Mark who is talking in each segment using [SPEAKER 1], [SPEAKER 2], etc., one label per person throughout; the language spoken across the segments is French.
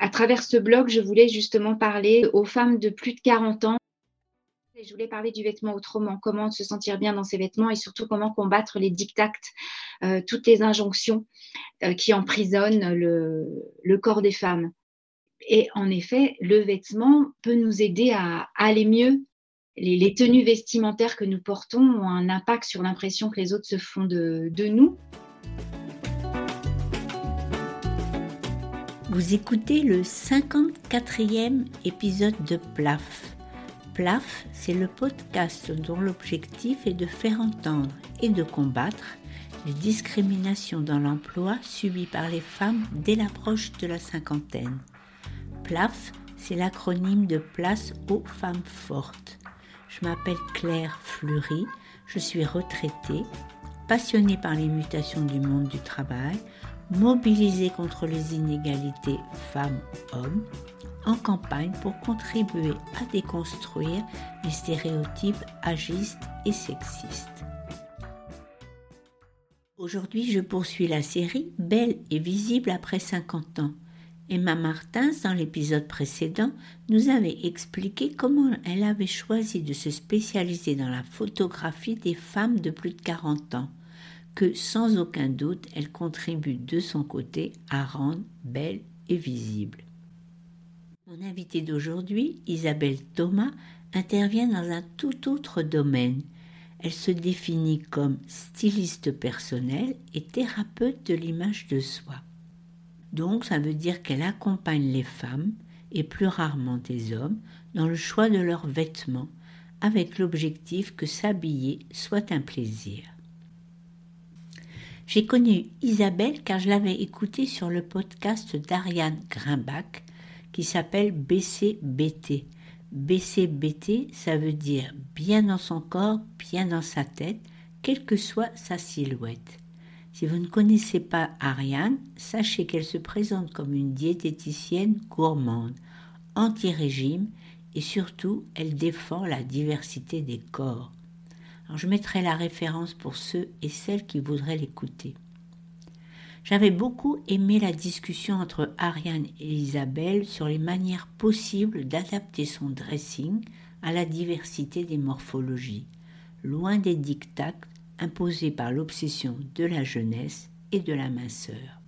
[SPEAKER 1] À travers ce blog, je voulais justement parler aux femmes de plus de 40 ans. Je voulais parler du vêtement autrement, comment se sentir bien dans ses vêtements et surtout comment combattre les dictates, euh, toutes les injonctions euh, qui emprisonnent le, corps des femmes. Et en effet, le vêtement peut nous aider à, aller mieux. Les, tenues vestimentaires que nous portons ont un impact sur l'impression que les autres se font de nous.
[SPEAKER 2] Vous écoutez le 54e épisode de PLAF. PLAF, c'est le podcast dont l'objectif est de faire entendre et de combattre les discriminations dans l'emploi subies par les femmes dès l'approche de la cinquantaine. PLAF, c'est l'acronyme de Place aux femmes fortes. Je m'appelle Claire Fleury, je suis retraitée, passionnée par les mutations du monde du travail, mobiliser contre les inégalités femmes-hommes en campagne pour contribuer à déconstruire les stéréotypes agistes et sexistes. Aujourd'hui, je poursuis la série Belle et visible après 50 ans. Emma Martins, dans l'épisode précédent, nous avait expliqué comment elle avait choisi de se spécialiser dans la photographie des femmes de plus de 40 ans que sans aucun doute elle contribue de son côté à rendre belle et visible. Mon invitée d'aujourd'hui, Isabelle Thomas, intervient dans un tout autre domaine. Elle se définit comme styliste personnelle et thérapeute de l'image de soi. Donc ça veut dire qu'elle accompagne les femmes, et plus rarement des hommes, dans le choix de leurs vêtements, avec l'objectif que s'habiller soit un plaisir. J'ai connu Isabelle car je l'avais écoutée sur le podcast d'Ariane Grimbach qui s'appelle BCBT. BCBT, ça veut dire bien dans son corps, bien dans sa tête, quelle que soit sa silhouette. Si vous ne connaissez pas Ariane, sachez qu'elle se présente comme une diététicienne gourmande, anti-régime et surtout elle défend la diversité des corps je mettrai la référence pour ceux et celles qui voudraient l'écouter. J'avais beaucoup aimé la discussion entre Ariane et Isabelle sur les manières possibles d'adapter son dressing à la diversité des morphologies, loin des dictats imposés par l'obsession de la jeunesse et de la minceur.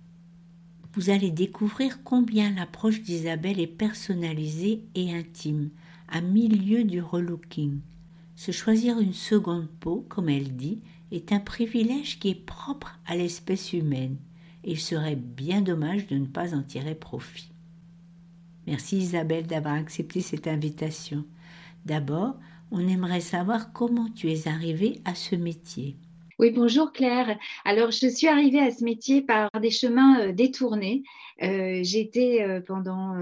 [SPEAKER 2] Vous allez découvrir combien l'approche d'Isabelle est personnalisée et intime, à milieu du relooking, se choisir une seconde peau, comme elle dit, est un privilège qui est propre à l'espèce humaine, et il serait bien dommage de ne pas en tirer profit. Merci Isabelle d'avoir accepté cette invitation. D'abord, on aimerait savoir comment tu es arrivée à ce métier.
[SPEAKER 1] Oui, bonjour Claire. Alors, je suis arrivée à ce métier par des chemins euh, détournés. Euh, J'étais euh, pendant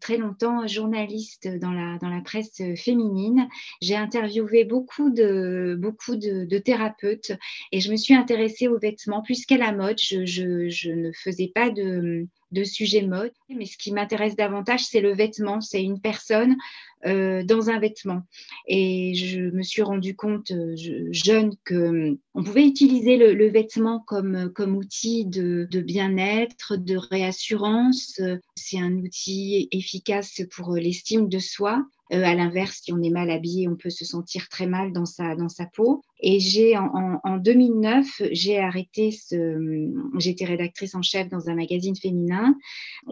[SPEAKER 1] très longtemps journaliste dans la, dans la presse féminine. J'ai interviewé beaucoup, de, beaucoup de, thérapeutes et je me suis intéressée aux vêtements plus qu'à la mode. Je, je ne faisais pas de, de sujet mode. Mais ce qui m'intéresse davantage, c'est le vêtement. C'est une personne euh, dans un vêtement. Et je me suis rendu compte euh, jeune que on pouvait utiliser le, vêtement comme, comme outil de, de bien-être, de réassurance. C'est un outil efficace pour l'estime de soi. Euh, à l'inverse, si on est mal habillé, on peut se sentir très mal dans sa, dans sa peau. Et j'ai en, en, 2009, j'ai arrêté ce. J'étais rédactrice en chef dans un magazine féminin.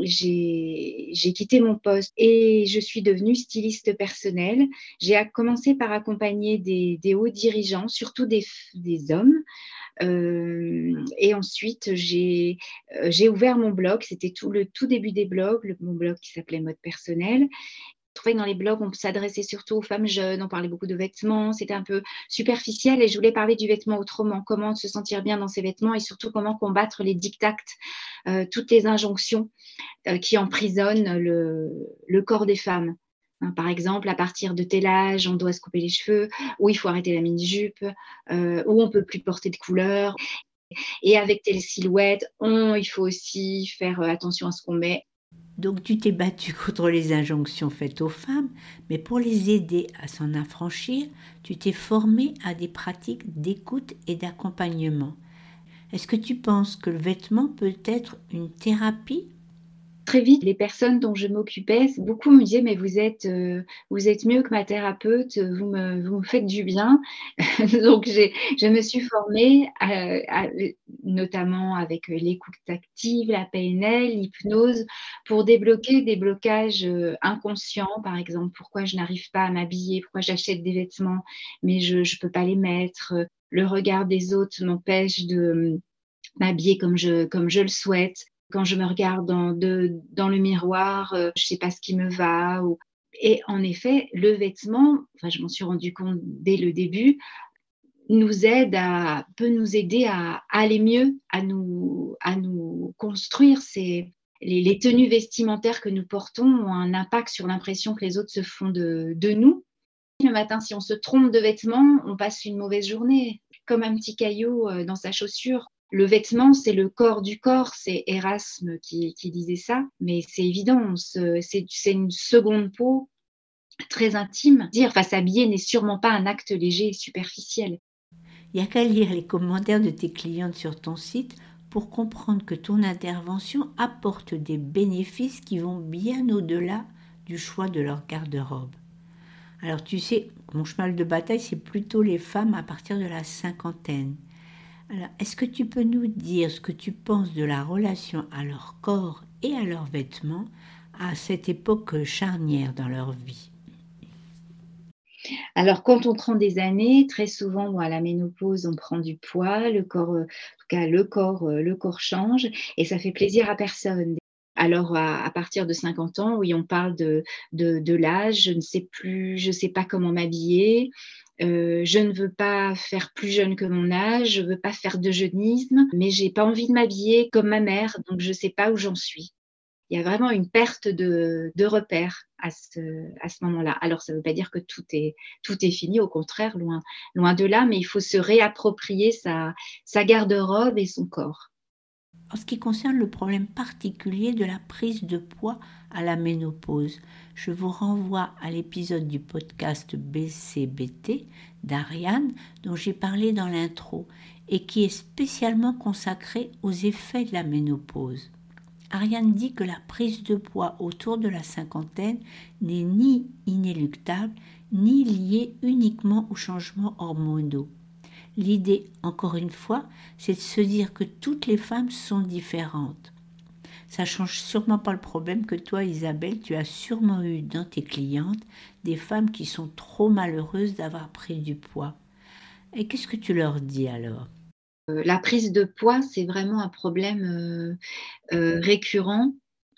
[SPEAKER 1] J'ai quitté mon poste et je suis devenue styliste personnelle. J'ai commencé par accompagner des, hauts dirigeants, surtout des, des hommes. Euh, et ensuite, j'ai euh, j'ai ouvert mon blog. C'était tout le tout début des blogs, mon blog qui s'appelait Mode personnel trouvais que dans les blogs, on s'adressait surtout aux femmes jeunes, on parlait beaucoup de vêtements, c'était un peu superficiel et je voulais parler du vêtement autrement, comment se sentir bien dans ses vêtements et surtout comment combattre les dictats, euh, toutes les injonctions euh, qui emprisonnent le, corps des femmes. Hein, par exemple, à partir de tel âge, on doit se couper les cheveux, ou il faut arrêter la mini-jupe, euh, ou on peut plus porter de couleur. Et avec telle silhouette, on, il faut aussi faire attention à ce qu'on met
[SPEAKER 2] donc tu t'es battu contre les injonctions faites aux femmes, mais pour les aider à s'en affranchir, tu t'es formé à des pratiques d'écoute et d'accompagnement. Est-ce que tu penses que le vêtement peut être une thérapie
[SPEAKER 1] très vite, les personnes dont je m'occupais, beaucoup me disaient mais vous êtes, euh, vous êtes mieux que ma thérapeute, vous me, vous me faites du bien. Donc je me suis formée, notamment avec l'écoute active, la PNL, l'hypnose, pour débloquer des blocages euh, inconscients, par exemple pourquoi je n'arrive pas à m'habiller, pourquoi j'achète des vêtements mais je ne peux pas les mettre, le regard des autres m'empêche de m'habiller comme je, comme je le souhaite quand je me regarde dans, le miroir, euh, je ne sais pas ce qui me va. Et en effet, le vêtement, enfin, je m'en suis rendu compte dès le début, peut nous aider à, aller mieux, à nous, construire. les, les, tenues vestimentaires que nous portons ont un impact sur l'impression que les autres se font de, de nous. Le matin, si on se trompe de vêtements, on passe une mauvaise journée, comme un petit caillou euh, dans sa chaussure le vêtement, c'est le corps du corps, c'est Erasme qui, disait ça, mais c'est évident, c'est une seconde peau très intime. Dire, enfin, s'habiller n'est sûrement pas un acte léger et superficiel.
[SPEAKER 2] Il n'y a qu'à lire les commentaires de tes clientes sur ton site pour comprendre que ton intervention apporte des bénéfices qui vont bien au-delà du choix de leur garde-robe. Alors tu sais, mon cheval de bataille, c'est plutôt les femmes à partir de la cinquantaine. Est-ce que tu peux nous dire ce que tu penses de la relation à leur corps et à leurs vêtements à cette époque charnière dans leur vie?
[SPEAKER 1] Alors, quand on prend des années, très souvent, à la ménopause, on prend du poids, le corps, euh, euh, change et ça fait plaisir à personne. Alors, à, partir de 50 ans, oui, on parle de, de l'âge, je ne sais plus, je ne sais pas comment m'habiller, euh, je ne veux pas faire plus jeune que mon âge, je veux pas faire de jeunisme, mais j'ai pas envie de m'habiller comme ma mère, donc je sais pas où j'en suis. Il y a vraiment une perte de, de repères à ce, moment-là. Alors, ça ne veut pas dire que tout est, fini, au contraire, loin, de là, mais il faut se réapproprier sa garde-robe et son corps.
[SPEAKER 2] En ce qui concerne le problème particulier de la prise de poids à la ménopause, je vous renvoie à l'épisode du podcast BCBT d'Ariane dont j'ai parlé dans l'intro et qui est spécialement consacré aux effets de la ménopause. Ariane dit que la prise de poids autour de la cinquantaine n'est ni inéluctable ni liée uniquement aux changements hormonaux. L'idée, encore une fois, c'est de se dire que toutes les femmes sont différentes. Ça change sûrement pas le problème que toi, Isabelle, tu as sûrement eu dans tes clientes des femmes qui sont trop malheureuses d'avoir pris du poids. Et qu'est-ce que tu leur dis alors?
[SPEAKER 1] Euh, La prise de poids, c'est vraiment un problème euh, euh, récurrent.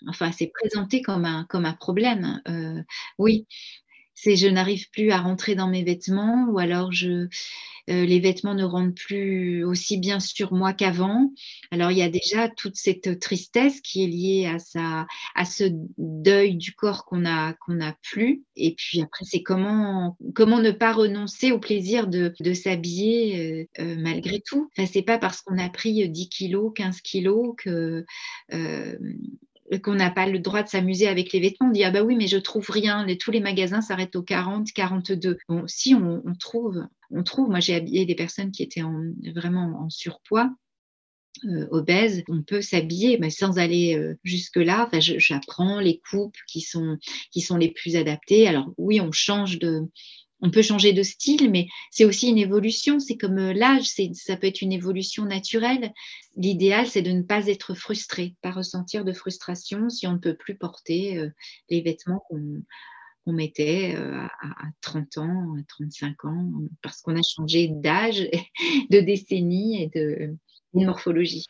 [SPEAKER 1] Enfin, c'est présenté comme un, comme un problème. oui, c'est je n'arrive plus à rentrer dans mes vêtements ou alors je, euh, les vêtements ne rentrent plus aussi bien sur moi qu'avant. Alors il y a déjà toute cette tristesse qui est liée à, ça, à ce deuil du corps qu'on a, qu'on a plus. Et puis après, c'est comment, comment ne pas renoncer au plaisir de, de s'habiller euh, euh, malgré tout. Enfin, c'est pas parce qu'on a pris 10 kilos, 15 kilos que qu'on n'a pas le droit de s'amuser avec les vêtements. On dit, ah bah oui, mais je trouve rien. tous les magasins s'arrêtent aux 40, 42. Bon, si on, trouve, on trouve. Moi, j'ai habillé des personnes qui étaient vraiment en surpoids. Euh, obèses, on peut s'habiller, mais sans aller euh, jusque-là. Enfin, j'apprends les coupes qui sont, qui sont les plus adaptées. Alors oui, on change de, on peut changer de style, mais c'est aussi une évolution. C'est comme euh, l'âge, ça peut être une évolution naturelle. L'idéal, c'est de ne pas être frustré, pas ressentir de frustration si on ne peut plus porter euh, les vêtements qu'on mettait euh, à, 30 ans, à 35 ans, parce qu'on a changé d'âge, de décennie et de morphologie.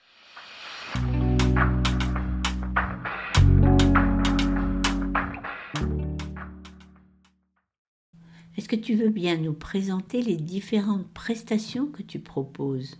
[SPEAKER 2] Est-ce que tu veux bien nous présenter les différentes prestations que tu proposes?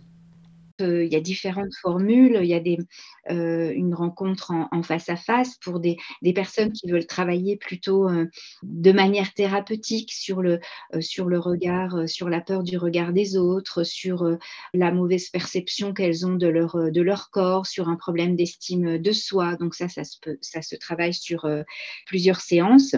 [SPEAKER 1] Euh, il y a différentes formules. Il y a euh, une rencontre en, face à face pour des, personnes qui veulent travailler plutôt euh, de manière thérapeutique sur le, regard, sur la peur du regard des autres, sur la mauvaise perception qu'elles ont de leur, corps, sur un problème d'estime de soi. Donc ça, ça se travaille sur plusieurs séances.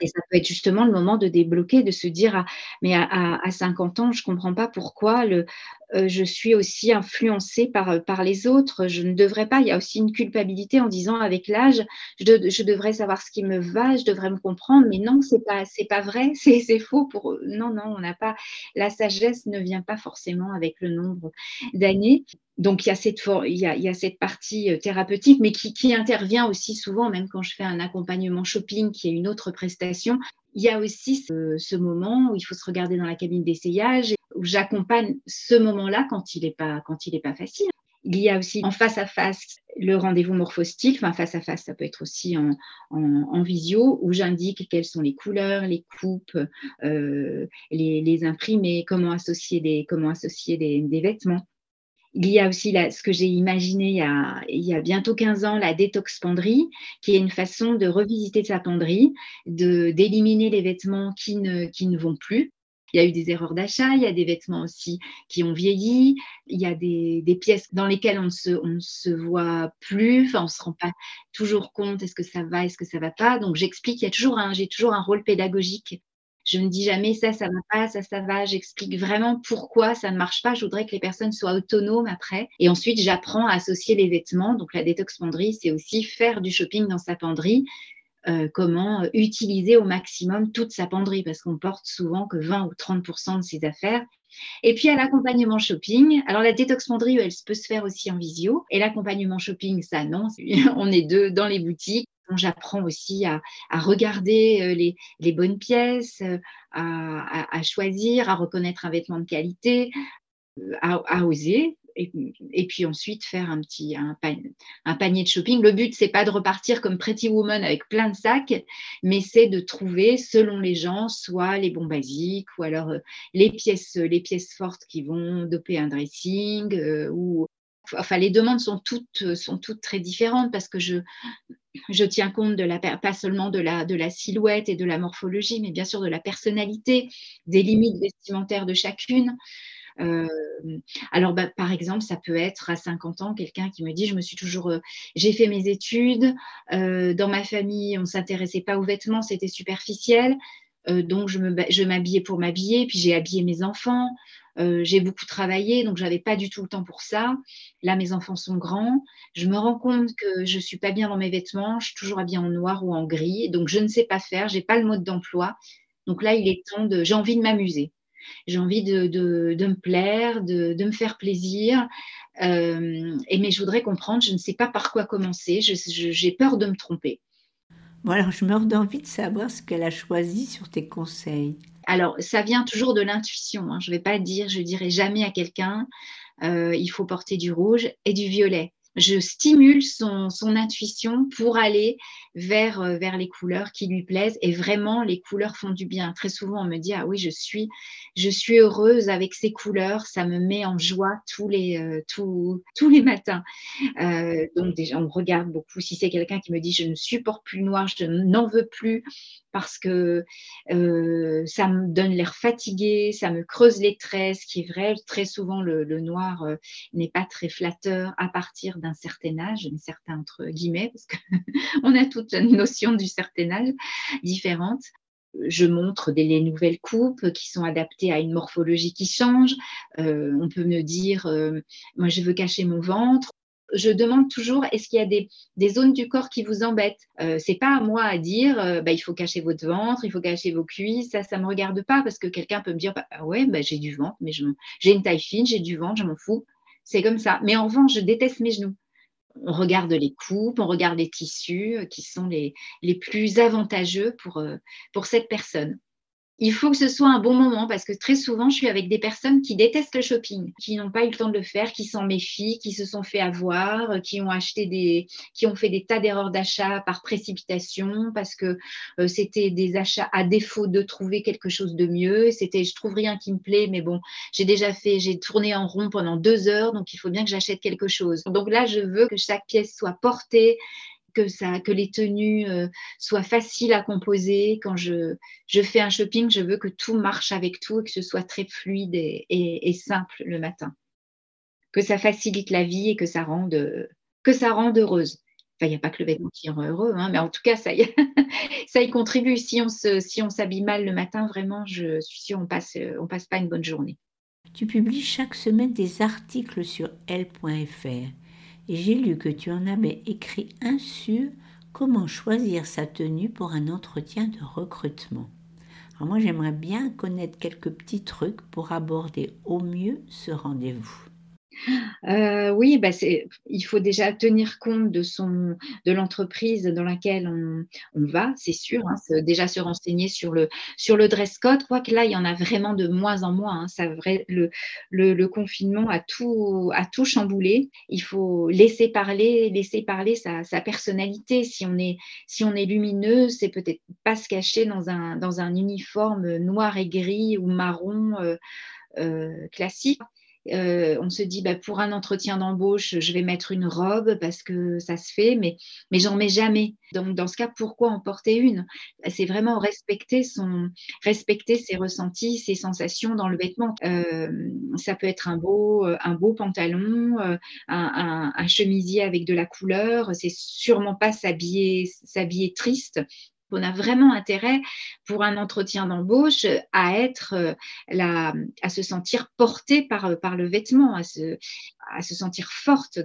[SPEAKER 1] Et ça peut être justement le moment de débloquer, de se dire, ah, mais à, 50 ans, je ne comprends pas pourquoi le, euh, je suis aussi influencée par, euh, par les autres. Je ne devrais pas. Il y a aussi une culpabilité en disant, avec l'âge, je, devrais savoir ce qui me va, je devrais me comprendre. Mais non, c'est pas, c'est pas vrai, c'est faux. Pour non, non, on n'a pas. La sagesse ne vient pas forcément avec le nombre d'années donc il y, a cette, partie euh, thérapeutique, mais qui, intervient aussi souvent, même quand je fais un accompagnement shopping, qui est une autre prestation. Il y a aussi ce, moment où il faut se regarder dans la cabine d'essayage, où j'accompagne ce moment-là quand il n'est pas, facile. Il y a aussi en face à face le rendez-vous morphostyle, enfin face à face, ça peut être aussi en, visio, où j'indique quelles sont les couleurs, les coupes, euh, les, imprimés, comment associer des, comment associer des, des vêtements. Il y a aussi ce que j'ai imaginé il y, a, bientôt 15 ans, la détox penderie, qui est une façon de revisiter sa penderie, d'éliminer les vêtements qui ne, qui ne vont plus. Il y a eu des erreurs d'achat, il y a des vêtements aussi qui ont vieilli, il y a des, pièces dans lesquelles on ne se, on se voit plus, enfin on ne se rend pas toujours compte, est-ce que ça va, est-ce que ça va pas. Donc j'explique, il y a toujours un, j'ai toujours un rôle pédagogique je ne dis jamais ça, ça va pas, ça, ça va. J'explique vraiment pourquoi ça ne marche pas. Je voudrais que les personnes soient autonomes après. Et ensuite, j'apprends à associer les vêtements. Donc, la détox penderie, c'est aussi faire du shopping dans sa penderie. Euh, comment utiliser au maximum toute sa penderie parce qu'on porte souvent que 20 ou 30% de ses affaires. Et puis à l'accompagnement shopping, alors la détox penderie, elle peut se faire aussi en visio. Et l'accompagnement shopping, ça non, on est deux dans les boutiques J'apprends aussi à, regarder euh, les, bonnes pièces, euh, à, choisir, à reconnaître un vêtement de qualité, euh, à, oser. Et, puis ensuite faire un petit un, panier de shopping. Le but, c'est pas de repartir comme Pretty Woman avec plein de sacs, mais c'est de trouver, selon les gens, soit les bons basiques ou alors les pièces les pièces fortes qui vont doper un dressing ou enfin les demandes sont toutes sont toutes très différentes parce que je tiens compte pas seulement de la, silhouette et de la morphologie, mais bien sûr de la personnalité, des limites vestimentaires de chacune. Euh, alors, bah, par exemple, ça peut être à 50 ans quelqu'un qui me dit, je me suis toujours, euh, j'ai fait mes études, euh, dans ma famille, on s'intéressait pas aux vêtements, c'était superficiel, donc je m'habillais pour m'habiller, puis j'ai habillé mes enfants. Euh, j'ai beaucoup travaillé, donc j'avais pas du tout le temps pour ça. Là, mes enfants sont grands. Je me rends compte que je suis pas bien dans mes vêtements. Je suis toujours habillée en noir ou en gris, donc je ne sais pas faire. J'ai pas le mode d'emploi. Donc là, il est temps de. J'ai envie de m'amuser. J'ai envie de, de, me plaire, de, de, me faire plaisir. Euh, et mais je voudrais comprendre. Je ne sais pas par quoi commencer. J'ai peur de me tromper.
[SPEAKER 2] Bon alors, je meurs d'envie de savoir ce qu'elle a choisi sur tes conseils.
[SPEAKER 1] Alors, ça vient toujours de l'intuition. Hein. Je ne vais pas dire, je dirai jamais à quelqu'un, euh, il faut porter du rouge et du violet je stimule son, intuition pour aller vers, euh, vers les couleurs qui lui plaisent et vraiment les couleurs font du bien. Très souvent on me dit ah oui je suis heureuse avec ces couleurs, ça me met en joie tous les euh, matins. Donc déjà on regarde beaucoup. Si c'est quelqu'un qui me dit je ne supporte plus le noir, je n'en veux plus parce que ça me donne l'air fatigué, ça me creuse les traits, ce qui est vrai. Très souvent le, noir n'est pas très flatteur à partir d'un un certain âge, un certain entre guillemets, parce qu'on a toute une notion du certain âge différente. Je montre des, les nouvelles coupes qui sont adaptées à une morphologie qui change. Euh, on peut me dire, euh, moi je veux cacher mon ventre, je demande toujours est-ce qu'il y a des, zones du corps qui vous embêtent? Euh, C'est pas à moi à dire euh, bah, il faut cacher votre ventre, il faut cacher vos cuisses. Ça, ça me regarde pas parce que quelqu'un peut me dire bah, ouais, bah, j'ai du ventre, mais j'ai une taille fine, j'ai du ventre, je m'en fous c'est comme ça. Mais en revanche, je déteste mes genoux. On regarde les coupes, on regarde les tissus euh, qui sont les, plus avantageux pour, euh, pour cette personne il faut que ce soit un bon moment parce que très souvent, je suis avec des personnes qui détestent le shopping, qui n'ont pas eu le temps de le faire, qui s'en méfient, qui se sont fait avoir, qui ont acheté des, qui ont fait des tas d'erreurs d'achat par précipitation parce que euh, c'était des achats à défaut de trouver quelque chose de mieux. C'était, je trouve rien qui me plaît, mais bon, j'ai déjà fait, j'ai tourné en rond pendant deux heures, donc il faut bien que j'achète quelque chose. Donc là, je veux que chaque pièce soit portée que, les tenues euh, soient faciles à composer. Quand je, je, fais un shopping, je veux que tout marche avec tout et que ce soit très fluide et, simple le matin. Que ça facilite la vie et que ça rende, que ça rende heureuse. Enfin, il n'y a pas que le vêtement qui rend heureux, hein, mais en tout cas, ça y, ça y contribue. Si on, se, si on s'habille mal le matin, vraiment, je suis sûre, on passe, on passe pas une bonne journée.
[SPEAKER 2] Tu publies chaque semaine des articles sur L.fr et j'ai lu que tu en avais écrit un sur comment choisir sa tenue pour un entretien de recrutement. Alors moi, j'aimerais bien connaître quelques petits trucs pour aborder au mieux ce rendez-vous.
[SPEAKER 1] Euh, oui, bah il faut déjà tenir compte de, son, de l'entreprise dans laquelle on, va, c'est sûr. Hein, déjà se renseigner sur le, sur le dress code, quoique là, il y en a vraiment de moins en moins. Hein, ça, le, confinement a tout, a tout chamboulé. Il faut laisser parler, laisser parler sa, sa personnalité. Si on est, si on est lumineux, c'est peut-être pas se cacher dans un, dans un uniforme noir et gris ou marron. Euh, euh, classique. Euh, on se dit bah, pour un entretien d'embauche, je vais mettre une robe parce que ça se fait, mais, mais j'en mets jamais. Donc dans ce cas, pourquoi en porter une? C'est vraiment respecter son, respecter ses ressentis, ses sensations dans le vêtement. Euh, ça peut être un beau, un beau pantalon, euh, un, un chemisier avec de la couleur. C'est sûrement pas s'habiller triste on a vraiment intérêt pour un entretien d'embauche à être euh, à se sentir porté par, euh, par le vêtement, à se, à se sentir forte.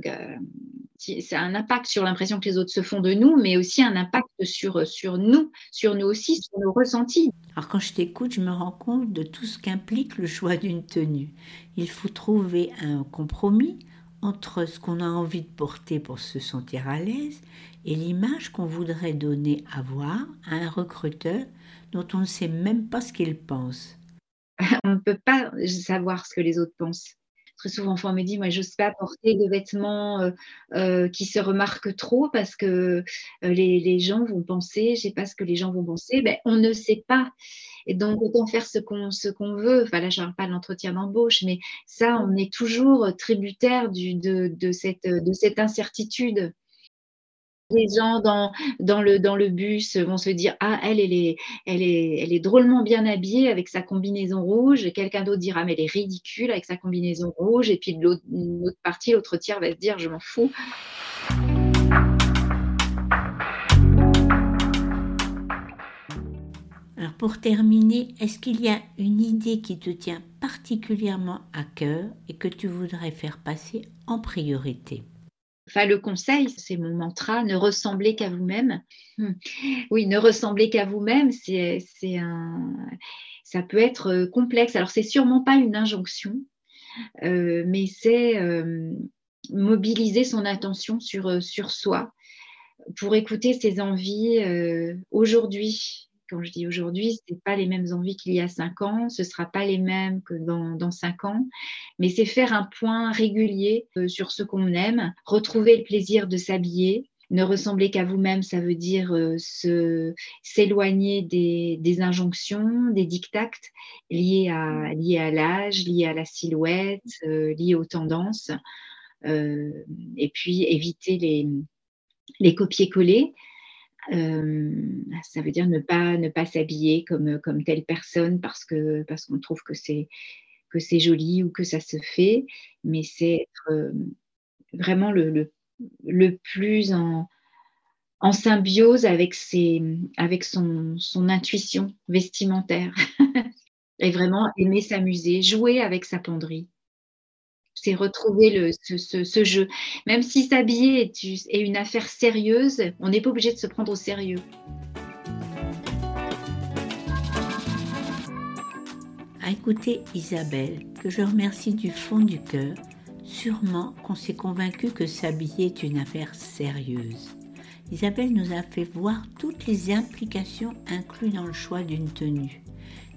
[SPEAKER 1] C'est un impact sur l'impression que les autres se font de nous, mais aussi un impact sur, sur nous, sur nous aussi, sur nos ressentis.
[SPEAKER 2] Alors quand je t'écoute, je me rends compte de tout ce qu'implique le choix d'une tenue. Il faut trouver un compromis entre ce qu'on a envie de porter pour se sentir à l'aise et l'image qu'on voudrait donner à voir à un recruteur dont on ne sait même pas ce qu'il pense.
[SPEAKER 1] On ne peut pas savoir ce que les autres pensent. Très souvent, on me dit, moi, je n'ose pas porter de vêtements euh, euh, qui se remarquent trop parce que euh, les, gens vont penser, je ne sais pas ce que les gens vont penser. Ben, on ne sait pas. Et donc, autant faire ce qu'on veut. Enfin, là, je ne parle pas de l'entretien d'embauche, mais ça, on est toujours tributaire de, de, cette, de cette incertitude les gens dans, dans, le, dans le bus vont se dire Ah, elle, elle est, elle, est, elle est drôlement bien habillée avec sa combinaison rouge. Quelqu'un d'autre dira Mais elle est ridicule avec sa combinaison rouge. Et puis l'autre partie, l'autre tiers va se dire Je m'en fous.
[SPEAKER 2] Alors pour terminer, est-ce qu'il y a une idée qui te tient particulièrement à cœur et que tu voudrais faire passer en priorité?
[SPEAKER 1] Enfin, le conseil, c'est mon mantra, ne ressemblez qu'à vous-même. Hmm. Oui, ne ressemblez qu'à vous-même, c'est, un, ça peut être euh, complexe. Alors, c'est sûrement pas une injonction, euh, mais c'est euh, mobiliser son attention sur, sur soi pour écouter ses envies aujourd'hui quand je dis aujourd'hui, ce n'est pas les mêmes envies qu'il y a cinq ans, ce ne sera pas les mêmes que dans, cinq ans, mais c'est faire un point régulier euh, sur ce qu'on aime, retrouver le plaisir de s'habiller, ne ressembler qu'à vous-même, ça veut dire euh, s'éloigner des, injonctions, des dictates liés à, liés à l'âge, liés à la silhouette, euh, liés aux tendances, et puis éviter les, les copier-coller. Ça veut dire ne pas, ne pas s'habiller comme, comme telle personne parce qu'on parce qu'on trouve que c'est, que c'est joli ou que ça se fait, mais c'est euh, vraiment le, le, le, plus en, en symbiose avec, ses, avec son, son intuition vestimentaire. et vraiment aimer s'amuser, jouer avec sa penderie c'est retrouver le, ce, jeu. Même si s'habiller est, est une affaire sérieuse, on n'est pas obligé de se prendre au sérieux.
[SPEAKER 2] À écouter Isabelle, que je remercie du fond du cœur, sûrement qu'on s'est convaincu que s'habiller est une affaire sérieuse. Isabelle nous a fait voir toutes les implications incluses dans le choix d'une tenue,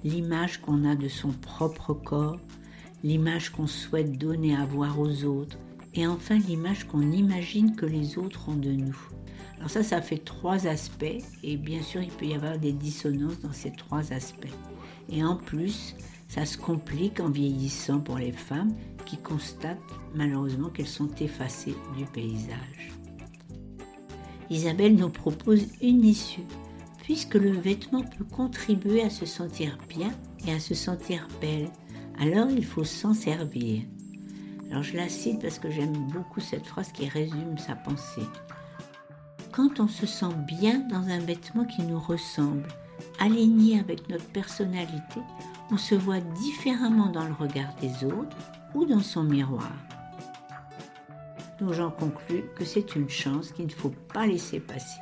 [SPEAKER 2] l'image qu'on a de son propre corps, l'image qu'on souhaite donner à voir aux autres, et enfin l'image qu'on imagine que les autres ont de nous. Alors ça, ça fait trois aspects, et bien sûr, il peut y avoir des dissonances dans ces trois aspects. Et en plus, ça se complique en vieillissant pour les femmes qui constatent malheureusement qu'elles sont effacées du paysage. Isabelle nous propose une issue, puisque le vêtement peut contribuer à se sentir bien et à se sentir belle, alors il faut s'en servir. Alors je la cite parce que j'aime beaucoup cette phrase qui résume sa pensée. quand on se sent bien dans un vêtement qui nous ressemble, aligné avec notre personnalité, on se voit différemment dans le regard des autres ou dans son miroir. Donc j'en conclus que c'est une chance qu'il ne faut pas laisser passer.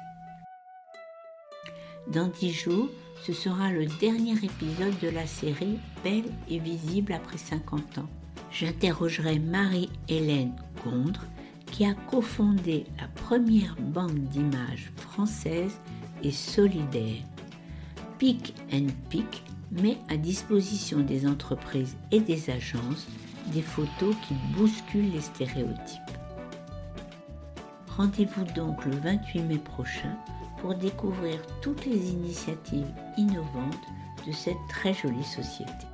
[SPEAKER 2] Dans dix jours, ce sera le dernier épisode de la série Belle et visible après 50 ans. J'interrogerai Marie-Hélène Gondre, qui a cofondé la première banque d'images française et solidaire. Pick and Pick met à disposition des entreprises et des agences des photos qui bousculent les stéréotypes. Rendez-vous donc le 28 mai prochain pour découvrir toutes les initiatives innovantes de cette très jolie société.